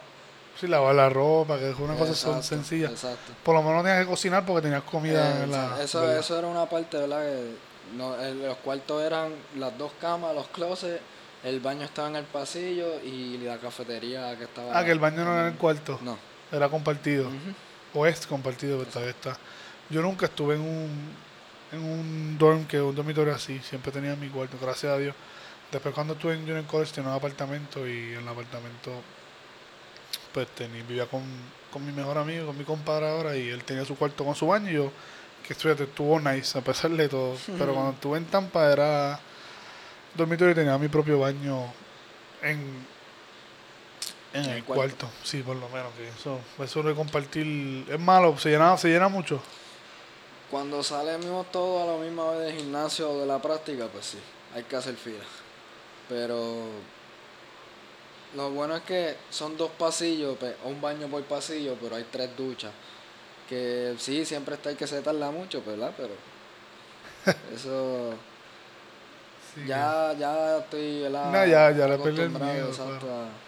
Sí, lavar la ropa, que es una cosa Exacto, sencilla. Exacto. Por lo menos tenías que cocinar porque tenías comida Eh, en la... eso, ¿verdad? eso era una parte, ¿verdad? Que no, el- los cuartos eran las dos camas, los closets, el baño estaba en el pasillo y la cafetería que estaba... Ah, que el baño no era en el cuarto, No. Era compartido. Ujú. O es compartido, todavía está. Yo nunca estuve en un, en un dorm, que un dormitorio así, siempre tenía mi cuarto, gracias a Dios. Después cuando estuve en Junior College tenía un apartamento y en el apartamento pues tenía, vivía con, con mi mejor amigo, con mi compadre ahora y él tenía su cuarto con su baño y yo, que estudiante, estuvo nice a pesar de todo. Pero cuando estuve en Tampa era dormitorio y tenía mi propio baño en, en En el el cuarto. cuarto. Sí, por lo menos. que Eso, eso de compartir es malo, se llena, se llena mucho. Cuando salimos todos a la misma vez del gimnasio o de la práctica, pues sí, hay que hacer fila. Pero lo bueno es que son dos pasillos, pe- un baño por pasillo, pero hay tres duchas. Que sí, siempre está hay que se tarda mucho, ¿verdad? Pero eso Sí, ya, ya estoy ¿verdad? No, ya- ya le perdí el miedo, exacto, claro. a-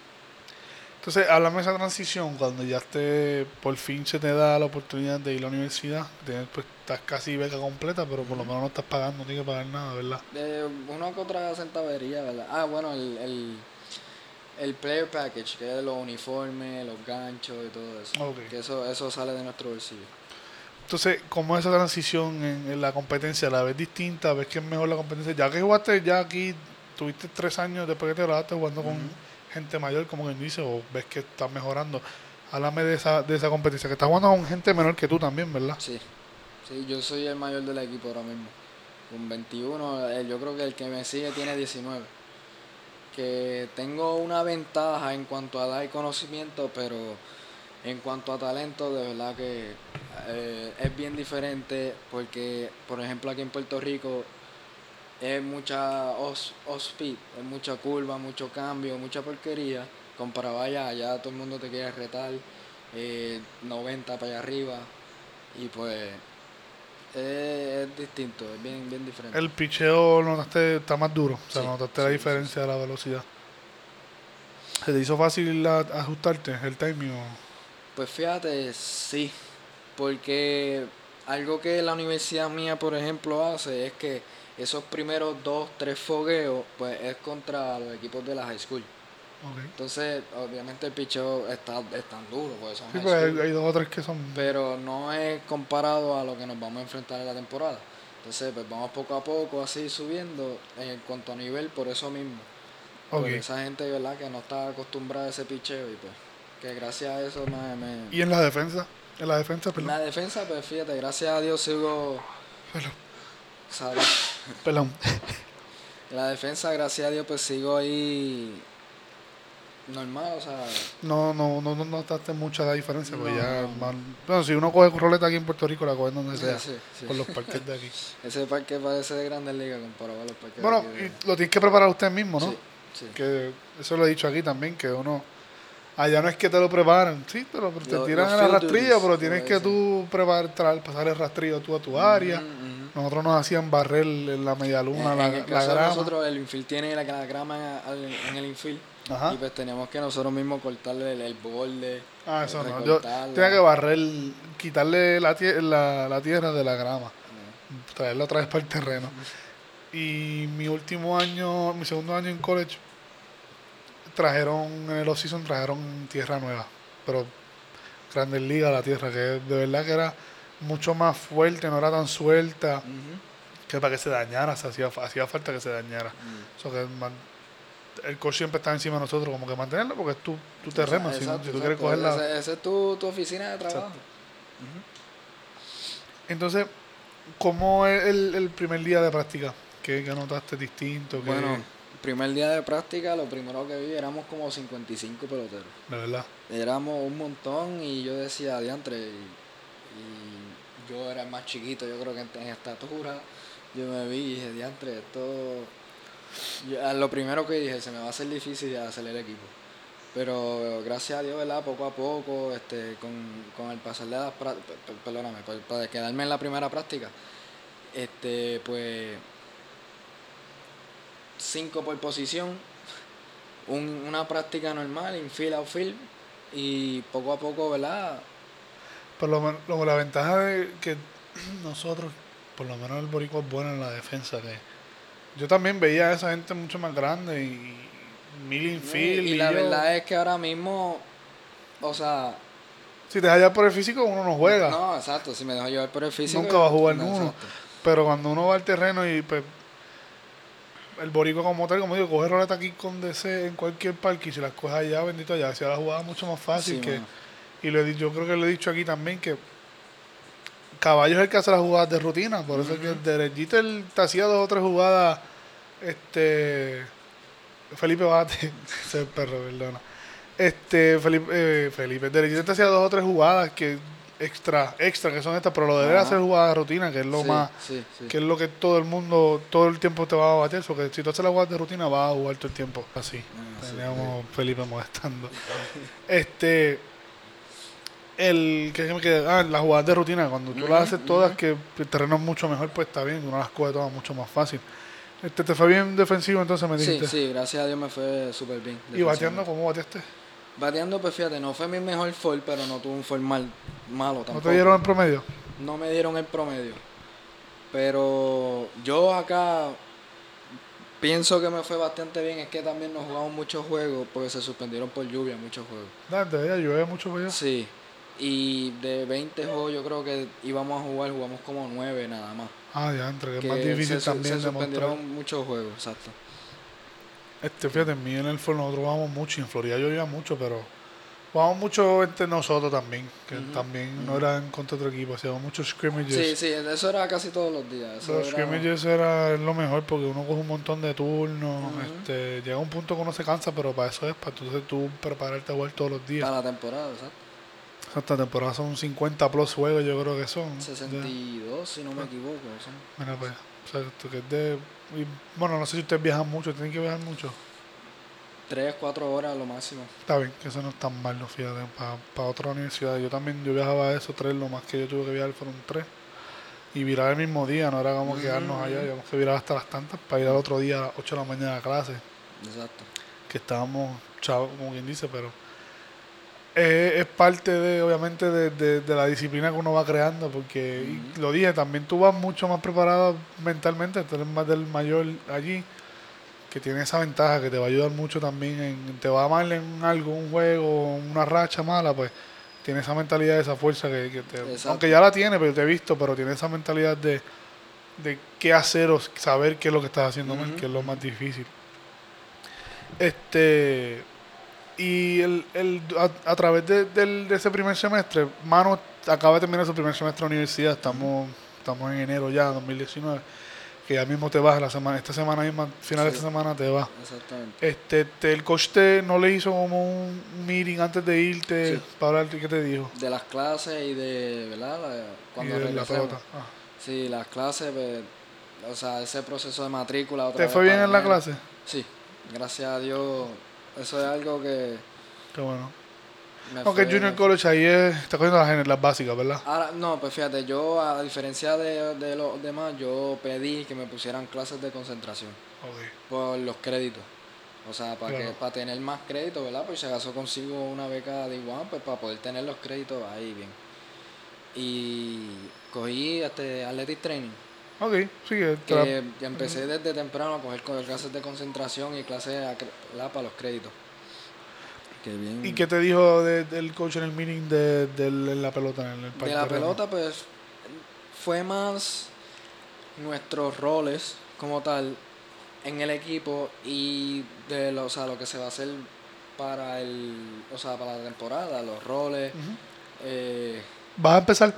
Entonces, háblame de esa transición, cuando ya te, por fin se te da la oportunidad de ir a la universidad, tienes, pues estás casi beca completa, pero por lo menos no estás pagando, no tienes que pagar nada, ¿verdad? de una que otra centavería, ¿verdad? Ah, bueno, el, el, el player package, que es los uniformes, los ganchos y todo eso. Ok. Que eso, eso sale de nuestro bolsillo. Entonces, ¿cómo es esa transición en, en la competencia? ¿La ves distinta? ¿Ves que es mejor la competencia? Ya que jugaste ya aquí, tuviste tres años después que te graduaste jugando con Ujú. Gente mayor, como quien dice, o ves que estás mejorando. Háblame de esa, de esa competencia, que estás jugando con gente menor que tú también, ¿verdad? Sí, sí, yo soy el mayor del equipo ahora mismo. Con 21, eh, yo creo que el que me sigue tiene 19. Que tengo una ventaja en cuanto a dar conocimiento, pero en cuanto a talento, de verdad que eh, es bien diferente porque, por ejemplo, aquí en Puerto Rico es mucha off- off-speed, es mucha curva, mucho cambio, mucha porquería. Comparado allá, allá todo el mundo te quiere retar, eh, 90 para allá arriba, y pues es, es distinto, es bien, bien diferente. El picheo notaste, está más duro, o sea, Sí, notaste la sí, diferencia de la velocidad. ¿Se te hizo fácil ajustarte el timing? Pues fíjate, sí, porque algo que la universidad mía, por ejemplo, hace es que esos primeros dos, tres fogueos, pues es contra los equipos de la high school. Entonces, obviamente el picheo está, es tan duro, pues son Sí, high pues hay, dos o tres que son... pero no es comparado a lo que nos vamos a enfrentar en la temporada. Entonces, pues vamos poco a poco así subiendo en cuanto a nivel por eso mismo. Ok. Por esa gente, ¿verdad? Que no está acostumbrada a ese picheo y pues que gracias a eso me... me- ¿Y en la defensa? En la defensa, En perdón. la defensa, pues fíjate, gracias a Dios sigo... ¿sabes? Perdón. La defensa, gracias a Dios, pues sigo ahí normal, o sea, No, no, no, no notaste mucha la diferencia, porque No, ya, no. bueno, si uno coge roleta aquí en Puerto Rico, la coge donde sea, sí, sí. por los parques de aquí. ese parque parece de Grandes Ligas comparado a los parques Bueno, de aquí y lo tienes que preparar usted mismo, ¿no? Sí, sí. Que eso lo he dicho aquí también, que uno, allá no es que te lo preparan, sí, te, lo, te tiran en la duties, pero tienes que tú preparar, pasar el rastrillo tú a tu área. Ujú, ujú. Nosotros nos hacían barrer la media luna, En- la, en el la caso de grama. nosotros, el infield tiene la, la grama en el infield. Ajá. Y pues teníamos que nosotros mismos cortarle el, el borde. Ah, eso no. Yo tenía que barrer, quitarle la, la, la tierra de la grama, traerla otra vez para el terreno. Y mi último año, mi segundo año en college, trajeron, en el off-season trajeron tierra nueva. Pero Grandes Ligas, la tierra, que de verdad que era mucho más fuerte, no era tan suelta, que para que se dañara, se hacía, hacía falta que se dañara. Mm. Eso que man- el coach siempre está encima de nosotros, como que mantenerlo, porque es tu, tu terreno. Exacto, si tú quieres cogerla. Esa es tu, tu oficina de trabajo. Entonces, ¿cómo es el, el primer día de práctica? ¿Qué, qué notaste distinto? ¿Qué- Bueno, primer día de práctica, lo primero que vi éramos como 55 peloteros. de verdad. Éramos un montón y yo decía, diantre, y, y yo era más chiquito, yo creo que en, estatura, yo me vi y dije, diantre, esto... lo primero que dije, se me va a hacer difícil hacer el equipo. Pero gracias a Dios, ¿verdad? Poco a poco, este, con, con el pasar de las prá- pe- pe- perdóname, para quedarme en la primera práctica, este, pues cinco por posición, un- una práctica normal, infield, outfield, y poco a poco, ¿verdad? Por lo menos, la ventaja de que nosotros, por lo menos el boricua es bueno en la defensa. que Yo también veía a esa gente mucho más grande y mil infield. y y la verdad es que ahora mismo, o sea, Si te hallas por el físico, uno no juega. no, exacto, si me dejo llevar por el físico. Nunca va a jugar no, uno. exacto. Pero cuando uno va al terreno y pues, el boricua como tal, como digo, coge roleta aquí con DC en cualquier parque y si las coge allá, bendito allá, hacía la jugada mucho más fácil Sí, que... mano. Y lo he yo creo que lo he dicho aquí también que Caballo es el que hace las jugadas de rutina, por eso es que el te hacía dos o tres jugadas, este Felipe Bate, ese perro, perdona. Este Felipe, eh, Felipe, el derechito te hacía dos o tres jugadas que extra, extra que son estas, pero lo de él Ajá. hacer jugadas de rutina, que es lo Sí, más, sí, sí. que es lo que todo el mundo, todo el tiempo te va a bater, porque si tú haces las jugadas de rutina vas a jugar todo el tiempo así. Ah, Teníamos Felipe molestando. Este el que me queda, ah, las jugadas de rutina, cuando tú las Ujú, haces todas, que el terreno es mucho mejor, pues está bien, uno las coge todas mucho más fácil. Este, te fue bien defensivo, entonces me Sí, dijiste. sí, gracias a Dios me fue súper bien. y bateando, ¿cómo bateaste? Bateando, pues fíjate, no fue mi mejor fall, pero no tuve un fall mal, malo tampoco. ¿No te dieron el promedio? No me dieron el promedio. Pero yo acá pienso que me fue bastante bien. Es que también nos jugamos muchos juegos porque se suspendieron por lluvia muchos juegos. Dale, ya llueve mucho para allá. Sí. Y de 20 juegos yo creo que íbamos a jugar, jugamos como 9 nada más. Ah, ya, entre que es más difícil se, también se de suspendieron muchos juegos, exacto. Este, fíjate, en mí en el nosotros jugamos mucho y en Florida llovía mucho, pero jugamos mucho entre nosotros también, que también no era en contra de otro equipo, hacíamos muchos scrimmages. Sí, sí, eso era casi todos los días. Eso Los era- scrimmages era lo mejor porque uno coge un montón de turnos, este, llega un punto que uno se cansa, pero para eso es, para entonces tú prepararte a jugar todos los días. Para la temporada, exacto. Esta temporada son 50 plus juegos, yo creo que son. 62, si no me equivoco. son- Mira pues, o sea, esto que es de... y, bueno, no sé si ustedes viajan mucho, tienen que viajar mucho. 3, 4 horas lo máximo. Está bien, que eso no es tan malo, fíjate, para otra universidad. Yo también, yo viajaba a eso, tres, lo más que yo tuve que viajar fueron tres. Y virar el mismo día, no era como Ujú, quedarnos allá, íbamos que virar hasta las tantas para ir al otro día a las 8 de la mañana a clase, Exacto. que estábamos chavos, como quien dice, pero es parte de, obviamente, de, de- de la disciplina que uno va creando, porque, Ujú. lo dije, también tú vas mucho más preparado mentalmente, tú eres más del mayor allí, que tiene esa ventaja, que te va a ayudar mucho también, en, te va mal en algo, un juego, una racha mala, pues tiene esa mentalidad, esa fuerza que, que te, aunque ya la tiene, pero te he visto, pero tiene esa mentalidad de, de qué hacer o saber qué es lo que estás haciendo mal, que es lo más difícil. Este y el, el, a, a través de, del- de ese primer semestre, Mano acaba de terminar su primer semestre de universidad, estamos, estamos en enero ya, 2019. que ya mismo te vas, la semana, esta semana misma, final de esta semana te vas. Exactamente. Este, te- el coach te, no le hizo como un meeting antes de irte Sí. para hablar, ¿qué te dijo? De las clases y de, ¿verdad? La- cuando y de la. Ah. Sí, las clases, pues, o sea, ese proceso de matrícula. Otra ¿Te vez fue bien en la clase? Sí, gracias a Dios. Eso es algo que Qué bueno. Aunque Junior College ahí es, está cogiendo las, las básicas, ¿verdad? Ahora, no, pues fíjate, yo a diferencia de, de los demás, yo pedí que me pusieran clases de concentración Ok. por los créditos. O sea, para que para tener más créditos, ¿verdad? Pues si acaso consigo una beca de igual, pues para poder tener los créditos ahí bien. Y cogí este Athletic Training, Ok, sí, que ya empecé desde temprano a coger co- clases de concentración y clases para los créditos. Que bien. ¿Y qué te dijo de- del coach en el meeting de, la pelota? En el De la terreno? pelota, pues fue más nuestros roles como tal en el equipo y de lo, o sea, lo que se va a hacer para el, o sea, para la temporada, los roles. Ujú. eh, ¿Vas a empezar?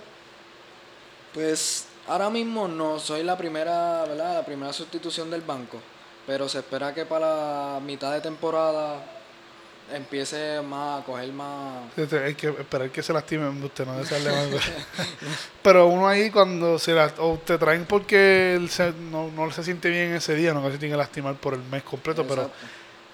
pues ahora mismo no soy la primera, ¿verdad? La primera sustitución del banco, pero se espera que para la mitad de temporada empiece más a coger más Hay que esperar que se lastime usted, no más. Pero uno ahí cuando se la, o te traen porque él se- no, no se siente bien ese día, no que se tiene que lastimar por el mes completo, pero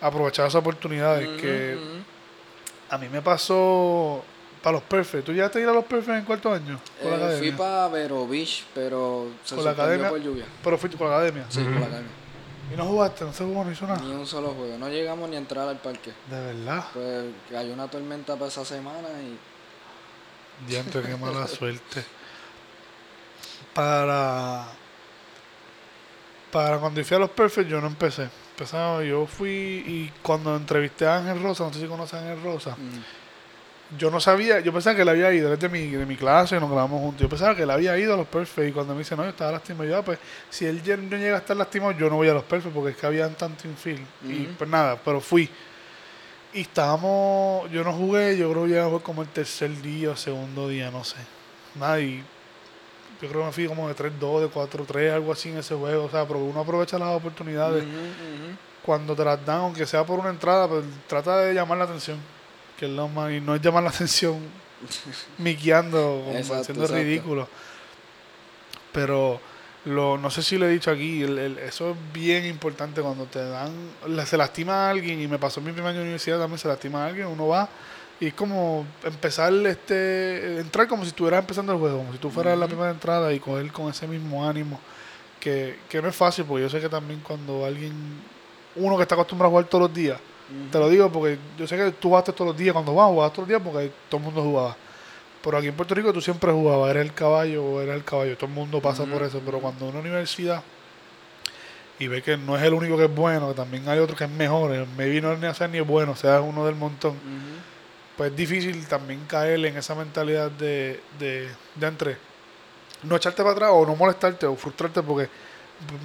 aprovechar esas oportunidades Ujú, que ujú. a mí me pasó para los perfects. ¿Tú ya te ir a los perfects en cuarto año? Con la Eh, fui para Vero Beach, pero se ¿Con la academia? por lluvia. Pero fuiste con la academia. Sí, con la academia. Y no jugaste, no se jugó, no hizo nada. Ni un solo juego. No llegamos ni a entrar al parque. De verdad. Pues cayó una tormenta para esa semana y Diantre, qué mala suerte. Para. Para cuando fui a los Perfect, yo no empecé. Empezaba, yo fui y cuando entrevisté a Ángel Rosa, no sé si conoces a Ángel Rosa, mm, yo no sabía, yo pensaba que él había ido, él es de mi, de mi clase, nos grabamos juntos. Yo pensaba que él había ido a los Perfect y cuando me dice, no, yo estaba lastimado, yo, ah, pues si él no llega a estar lastimado, yo no voy a los Perfect porque es que habían tanto infield. Y pues nada, pero fui. Y estábamos, yo no jugué, yo creo que ya fue como el tercer día o segundo día, no sé. Nada, y yo creo que me fui como de 3-2, de 4-3, algo así en ese juego. O sea, pero uno aprovecha las oportunidades cuando te las dan, aunque sea por una entrada, pues trata de llamar la atención. Que es lo más, y no es llamar la atención miqueando, haciendo ridículo. Pero lo, no sé si lo he dicho aquí, el- el- eso es bien importante cuando te dan, la- se lastima a alguien, y me pasó en mi primer año de universidad también, se lastima a alguien, uno va y es como empezar, este entrar como si estuvieras empezando el juego, como si tú fueras la Ujú. primera entrada y coger con ese mismo ánimo, que, que no es fácil, porque yo sé que también cuando alguien, uno que está acostumbrado a jugar todos los días, te lo digo porque yo sé que tú jugaste todos los días, cuando vas, jugabas todos los días porque todo el mundo jugaba. Pero aquí en Puerto Rico tú siempre jugabas, era el caballo o era el caballo, todo el mundo pasa por eso. Pero cuando una universidad y ve que no es el único que es bueno, que también hay otro que es mejor, el maybe no es ni hacer ni es bueno, sea uno del montón, pues es difícil también caer en esa mentalidad de, de, de entre no echarte para atrás o no molestarte o frustrarte porque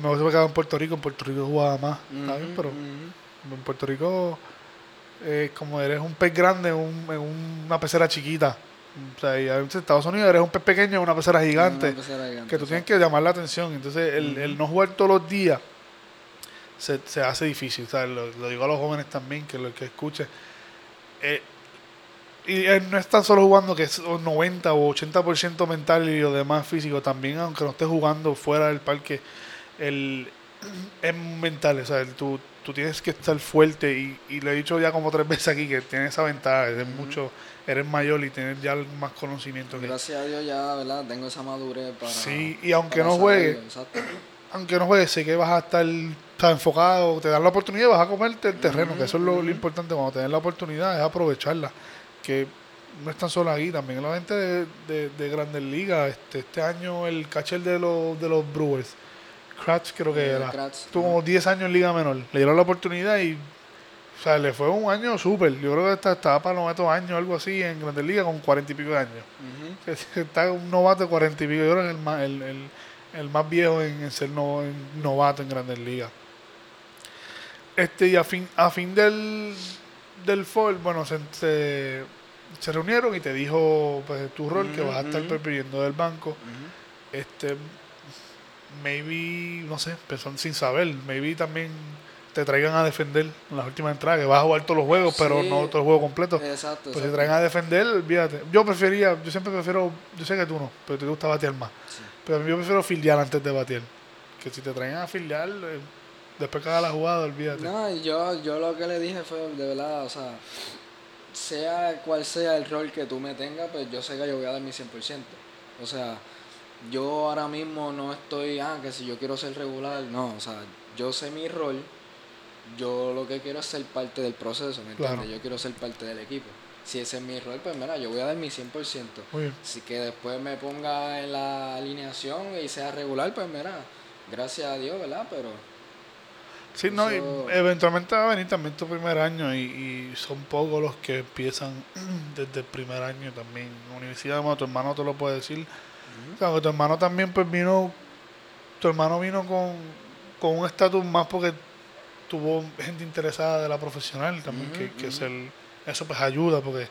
me hubiese quedado en Puerto Rico, en Puerto Rico jugaba más, ¿está bien? Ujú, Pero. En Puerto Rico, eh, como eres un pez grande en, un- una pecera chiquita. O sea, y en Estados Unidos eres un pez pequeño en una pecera gigante. Una pecera gigante, que tú tienes exacto. que llamar la atención. Entonces, el, el no jugar todos los días se, se hace difícil. O sea, lo, lo digo a los jóvenes también, que lo que escuchen. Eh, y eh, no es tan solo jugando que es un 90 o 80% mental y lo demás físico. También, aunque no estés jugando fuera del parque, el, es mental. O sea, el- tú, tú tienes que estar fuerte. Y, y lo he dicho ya como tres veces aquí, que tienes esa ventaja. Eres, mucho, eres mayor y tienes ya más conocimiento. que- Gracias a Dios ya, ¿verdad? Tengo esa madurez para... Sí, y aunque no juegue, saberlo, exacto. aunque no juegues, sé que vas a estar sea, enfocado, te dan la oportunidad, vas a comerte el terreno, que eso es lo, importante cuando te den la oportunidad, es aprovecharla. Que no es tan solo aquí, también la gente de, de, de Grandes Ligas, este, este año el catcher de los, de los Brewers, Kratz creo que Eh, era, Kratz, tuvo como 10 años en Liga Menor, le dieron la oportunidad y o sea, le fue un año súper, yo creo que estaba para novato años, algo así, en Grandes Ligas con 40 y pico de años. Ujú. Está un novato de 40 y pico. Yo creo que es el más, el, el- el más viejo en, en ser no- en novato en Grandes Ligas. Este, y a fin, a fin del, del fall, bueno, se, se, se reunieron y te dijo pues tu rol que vas a estar ujú. prefiriendo del banco. Este maybe, no sé, pensando sin saber, maybe también te traigan a defender en las últimas entradas, que vas a jugar todos los juegos, pero Sí. no todo el juego completo. Exacto. Pues si te traen a defender, olvídate. Yo prefería, yo siempre prefiero, yo sé que tú no, pero te gusta batear más. Sí. Pero yo prefiero fildear antes de batear. Que si te traen a fildear, eh, después que haga la jugada, olvídate. No, yo, yo lo que le dije fue, de verdad, o sea, sea cual sea el rol que tú me tengas, pues yo sé que yo voy a dar mi 100%. O sea, yo ahora mismo no estoy, ah, que si yo quiero ser regular, no, o sea, yo sé mi rol, yo lo que quiero es ser parte del proceso, ¿me entiendes? Claro. Yo quiero ser parte del equipo. Si ese es mi rol, pues mira, yo voy a dar mi 100%. Muy bien. Así que después me ponga en la alineación y sea regular, pues mira, gracias a Dios, ¿verdad? Pero Sí, no, y eventualmente va a venir también tu primer año y, y son pocos los que empiezan desde el primer año también. En la universidad, bueno, tu hermano te lo puede decir. O sea, que tu hermano también pues vino, tu hermano vino con, con un estatus más porque tuvo gente interesada de la profesional también, que, que es el, eso pues ayuda porque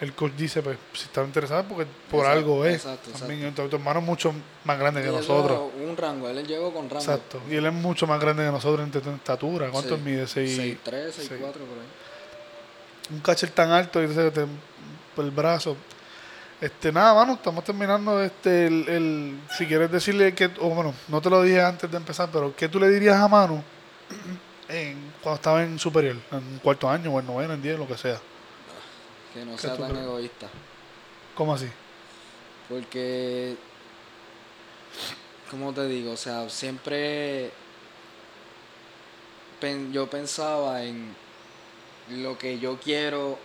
el coach dice pues si está interesado porque por Exacto, algo es. exacto, también tu, tu hermano es mucho más grande que Y nosotros. Un rango, él llegó con rango. Exacto. Y él es mucho más grande que nosotros en estatura. ¿Cuánto Sí. mide? Seis- 6'3, 6'4 seis- por ahí. un catcher tan alto y te- por el brazo. Este, nada, mano, estamos terminando este el, el- si quieres decirle que o bueno, no te lo dije antes de empezar, pero ¿qué tú le dirías a Manu en, cuando estaba en superior, en cuarto año o en noveno, en diez, lo que sea? Que no ¿Qué sea tan crees? egoísta. ¿Cómo así? Porque, como te digo, o sea, siempre pen- yo pensaba en lo que yo quiero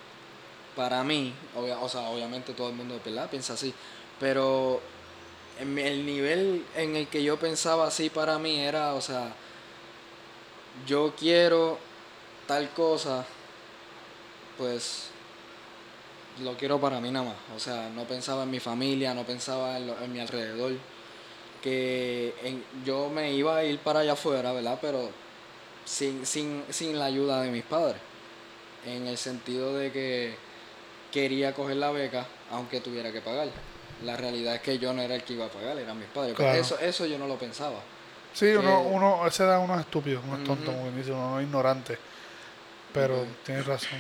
para mí. O sea, obviamente todo el mundo piensa así. Pero el nivel en el que yo pensaba así para mí era, o sea, yo quiero tal cosa, pues lo quiero para mí nada más. O sea, no pensaba en mi familia, no pensaba en, lo- en mi alrededor. Que yo me iba a ir para allá afuera, ¿verdad? Pero sin, sin, sin la ayuda de mis padres. En el sentido de que quería coger la beca, aunque tuviera que pagar. La realidad es que yo no era el que iba a pagar, eran mis padres. Pero Claro. eso, eso yo no lo pensaba. Sí, uno, Que- uno, a esa edad uno es estúpido, uno es tonto, como dice, uno es ignorante. Pero tienes razón.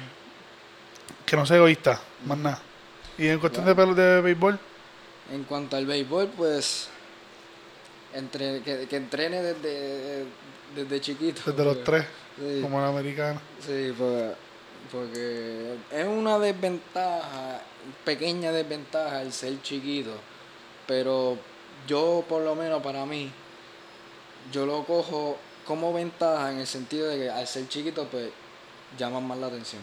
Que no sea egoísta, más nada. Y en cuestión Claro. de, de béisbol, En cuanto al béisbol, pues entre, que, que entrene desde, desde chiquito. desde los porque- tres, Sí, como el americano. sí, pues, porque es una desventaja, pequeña desventaja el ser chiquito, pero yo por lo menos para mí, yo lo cojo como ventaja en el sentido de que al ser chiquito pues llaman más la atención.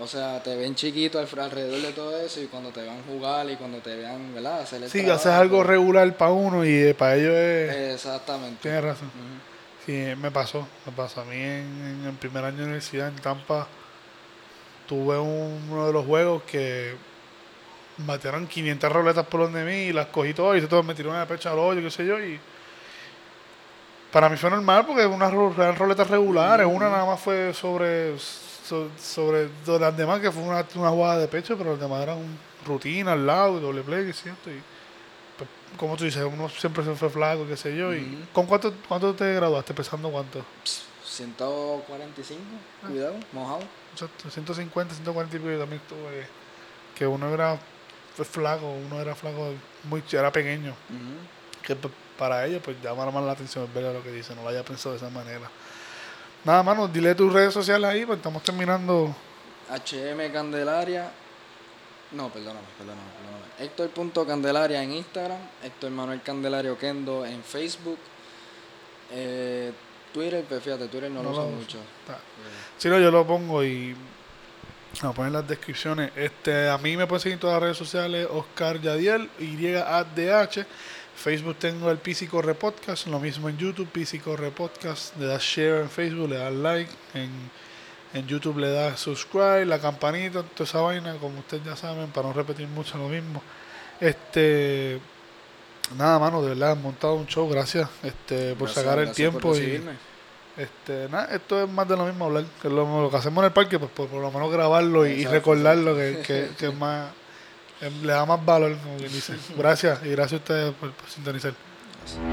O sea, te ven chiquito al- alrededor de todo eso y cuando te vean jugar y cuando te vean, ¿verdad? Hacer el Sí, trabajo, haces algo pues, regular para uno y eh, para ellos es... Exactamente. Tienes razón. Sí, me pasó, me pasó. A mí en, en el primer año de universidad en Tampa tuve un- uno de los juegos que batearon 500 roletas por donde mí y las cogí todas y todo, me tiró en el pecho al hoyo, qué sé yo, y para mí fue normal porque unas eran roletas regulares, una nada más fue sobre so- sobre de las demás que fue una, una jugada de pecho, pero las demás eran rutina al lado, doble play, qué sé yo, y pues, como tú dices, uno siempre se fue flaco, qué sé yo, y. ¿con cuánto, cuánto te graduaste? ¿Pesando cuánto? 145, cuidado, mojado. Exacto, 150, 140 y pico, yo también estuve, que uno era flaco, uno era flaco, muy era pequeño, que para ellos pues llama más la atención es ver lo que dicen, no lo haya pensado de esa manera. Nada, mano, dile tus redes sociales ahí, pues estamos terminando. HM Candelaria. No, perdóname, perdóname, perdóname. Héctor.candelaria en Instagram. Héctor Manuel Candelario Kendo en Facebook. Eh, Twitter, pues fíjate, Twitter no, No lo uso mucho. Está- Si no, yo lo pongo y lo pongo en las descripciones. Este, a mí me pueden seguir en todas las redes sociales, Oscar Yadiel, YADH. Facebook tengo el PC Corre Podcast, lo mismo en YouTube, PC Corre Podcast. Le das share en Facebook, le das like. En, en YouTube le das subscribe, la campanita, toda esa vaina, como ustedes ya saben, para no repetir mucho lo mismo. Este. Nada, mano, de verdad, han montado un show, gracias este, por Gracias- sacar el tiempo y, este, nada, esto es más de lo mismo hablar, que lo, lo que hacemos en el parque, pues por, por lo menos grabarlo y, recordarlo, que, que, que es más, le da más valor, como quien dice. Gracias y gracias a ustedes por, por sintonizar. Gracias.